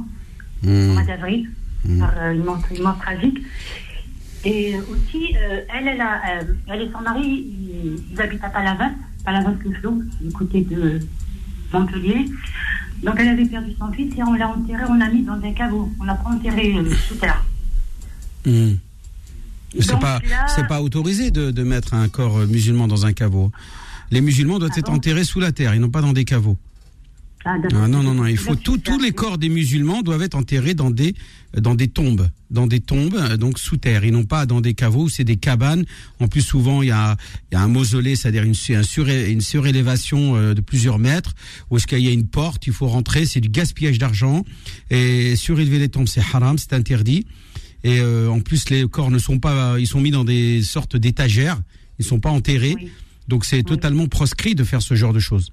au mois d'avril par euh, une, mort, une mort tragique. Et aussi, euh, elle, elle, a, euh, elle et son mari, ils, ils habitent à Palavas, Palavas-le-Flot, du côté de Montpellier. Donc, elle avait perdu son fils et on l'a enterré, on l'a mis dans un caveau. On l'a pas enterré sous terre. Hmm. C'est pas, là- c'est pas autorisé de, de mettre un corps musulman dans un caveau. Les musulmans doivent Ah être bon enterrés sous la terre, ils n'ont pas dans des caveaux. Ah. Ah, non, non, non, il faut tout, tous les corps des musulmans doivent être enterrés dans des, dans des tombes, dans des tombes, euh, donc sous terre. Ils n'ont pas dans des caveaux, où c'est des cabanes. En plus, souvent, il y a, il y a un mausolée, c'est-à-dire une, un suré- une surélévation euh, de plusieurs mètres, où est-ce qu'il y a une porte, il faut rentrer, c'est du gaspillage d'argent. Et surélever les tombes, c'est haram, c'est interdit. Et euh, en plus, les corps ne sont pas, ils sont mis dans des sortes d'étagères, ils sont pas enterrés. Oui. Donc c'est totalement proscrit de faire ce genre de choses.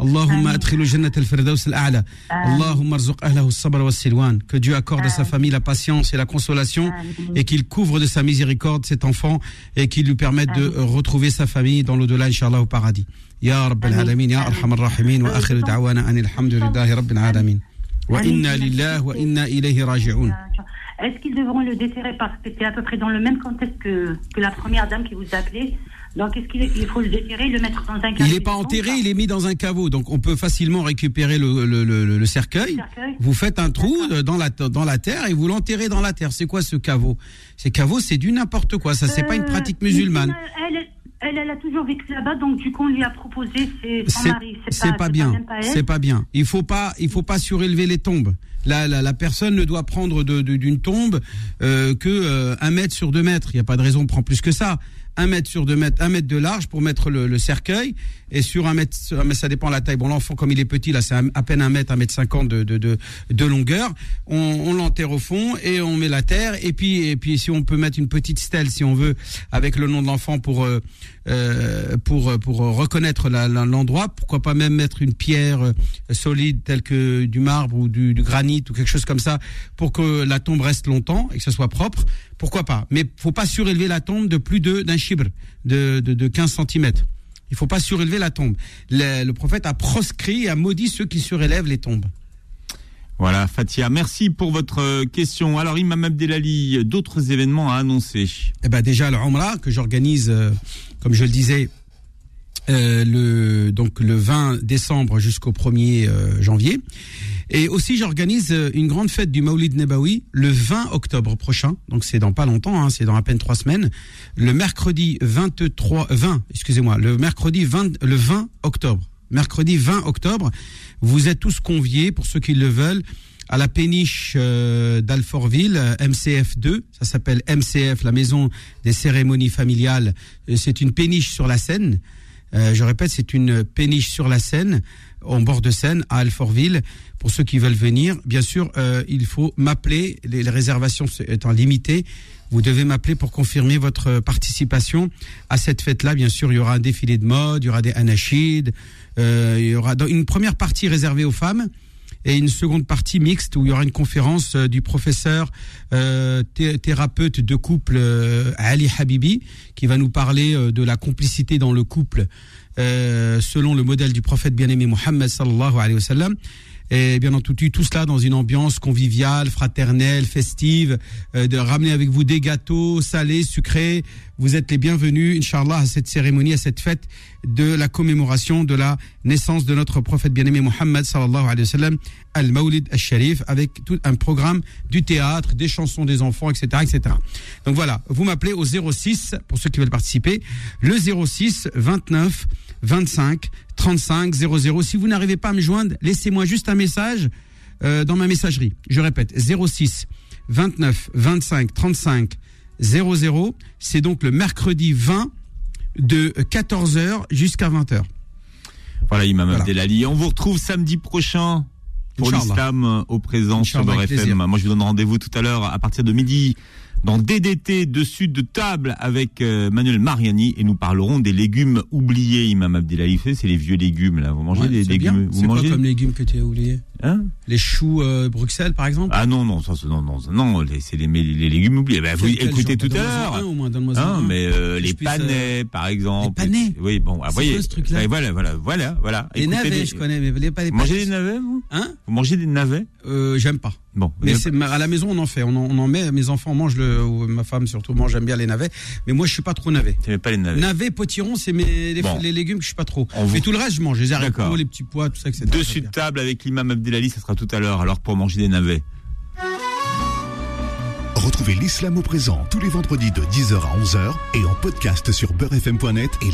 اللهم ادخله جنة الفردوس الأعلى اللهم ارزق أهله الصبر والسلوان que Dieu accorde à sa famille la patience et la consolation et qu'il couvre de sa miséricorde cet enfant et qu'il lui permette de retrouver sa famille dans l'au-delà Inch'Allah au paradis يا رب العالمين يا أرحم الراحمين وآخر دعوانا أن الحمد لله رب العالمين وإنا لله وإنا إليه راجعون est-ce qu'ils devront le déterrer parce que c'est à peu près dans le même contexte que, que la première dame qui vous a appelé Donc est-ce qu'il il faut le déterrer, le mettre dans un caveau Il n'est pas enterré, il est mis dans un caveau. Donc on peut facilement récupérer le, le, le, le cercueil. cercueil. Vous faites un trou dans la, dans la terre et vous l'enterrez dans la terre. C'est quoi ce caveau? Ces caveaux, c'est du n'importe quoi. Ça, c'est pas une pratique Euh, musulmane. Elle, elle, elle a toujours vécu là-bas, donc du coup on lui a proposé son mari. c'est pas, bien. pas elle. C'est pas bien. Il faut pas, il faut pas surélever les tombes. La, la, la personne ne doit prendre de- de- d'une tombe euh, que euh, un mètre sur deux mètres. Il n'y a pas de raison de prendre plus que ça. Un mètre sur deux mètres, un mètre de large pour mettre le, le cercueil et sur un mètre, mais ça dépend de la taille. Bon, l'enfant comme il est petit là, c'est à peine un mètre, un mètre cinquante de, de, de, de longueur. On, on l'enterre au fond et on met la terre et puis et puis si on peut mettre une petite stèle si on veut avec le nom de l'enfant pour euh, euh, pour pour reconnaître l'endroit. Pourquoi pas même mettre une pierre euh, solide telle que du marbre ou du, du granit ou quelque chose comme ça pour que la tombe reste longtemps et que ce soit propre. Pourquoi pas? Mais faut pas surélever la tombe de plus de d'un chibre de, de, de 15 centimètres. Il faut pas surélever la tombe. Le, le prophète a proscrit et a maudit ceux qui surélèvent les tombes. Voilà, Fatia, merci pour votre euh, question. Alors, Imam Abdelali, d'autres événements à annoncer? Eh ben déjà le Umrah que j'organise, euh, comme je le disais, euh, le donc le 20 décembre jusqu'au 1er euh, janvier. Et aussi j'organise euh, une grande fête du Maulid Nebawi le 20 octobre prochain. Donc c'est dans pas longtemps, hein, c'est dans à peine trois semaines. Le mercredi 23, 20, excusez-moi, le mercredi 20, le 20 octobre. Mercredi 20 octobre, vous êtes tous conviés pour ceux qui le veulent à la péniche euh, d'Alfortville, euh, MCF 2. Ça s'appelle MCF, la maison des cérémonies familiales. C'est une péniche sur la Seine. Euh, je répète, c'est une péniche sur la Seine, en bord de Seine, à Alfortville. Pour ceux qui veulent venir, bien sûr, euh, il faut m'appeler. Les, réservations étant limitées, vous devez m'appeler pour confirmer votre participation à cette fête-là. Bien sûr, il y aura un défilé de mode, il y aura des anachides, euh, il y aura une première partie réservée aux femmes et une seconde partie mixte où il y aura une conférence euh, du professeur thé- thérapeute de couple euh, Ali Habibi qui va nous parler de la complicité dans le couple euh, selon le modèle du prophète bien-aimé Mohammed sallallahu alayhi wa sallam. Et bien entendu, tout cela dans une ambiance conviviale, fraternelle, festive, euh, de ramener avec vous des gâteaux salés, sucrés. Vous êtes les bienvenus, Inch'Allah, à cette cérémonie, à cette fête de la commémoration de la naissance de notre prophète bien-aimé Mohammed sallallahu alayhi wa sallam, Al-Mawlid Al-Sharif, avec tout un programme du théâtre, des chansons des enfants, etc., etc. Donc voilà, vous m'appelez au 06, pour ceux qui veulent participer, le 06 29 25 35 00. Si vous n'arrivez pas à me joindre, laissez-moi juste un message euh, dans ma messagerie. Je répète, 06 29 25 35 00. C'est donc le mercredi 20 de 14h jusqu'à 20h. Voilà, Imam Voilà. Abdelali. On vous retrouve samedi prochain pour l'islam euh, au présent sur Inch'Allah, Beurre avec FM. plaisir. Moi, je vous donne rendez-vous tout à l'heure à partir de midi dans DDT dessus de table avec euh, Manuel Mariani et nous parlerons des légumes oubliés, Imam Abdelali. C'est les vieux légumes là. Vous mangez Ouais, des c'est bien. légumes? Vous C'est quoi comme légumes que tu as oubliés Hein Les choux euh, Bruxelles, par exemple Ah non non, non non non, les- c'est les, légumes oubliés. Ben, vous écoutez tout à l'heure. Hein, mais euh, les puisse, euh, panais, par exemple. les panais Oui, bon, ah, voyez. ce truc-là Ouais, Voilà, voilà, voilà, voilà. Les Écoutez navets, les- je connais, mais les, pas les Vous mangez des navets, vous? Hein Vous mangez des navets? J'aime pas. Bon. Mais à la maison on en fait, on en, on en met. Mes enfants mangent le, ou ma femme surtout mange, j'aime bien les navets. Mais moi je suis pas trop navet. n'aimez pas les navets Navets, potiron, c'est mes les, Bon. les légumes que je suis pas trop. On vous- Mais tout le reste je mange, les haricots, les petits pois, tout ça, etc. Dessus de table avec l'imam Abdelali, ça sera tout à l'heure, alors pour manger des navets. Retrouvez l'islam au présent tous les vendredis de 10h à 11h et en podcast sur beurrefm.net et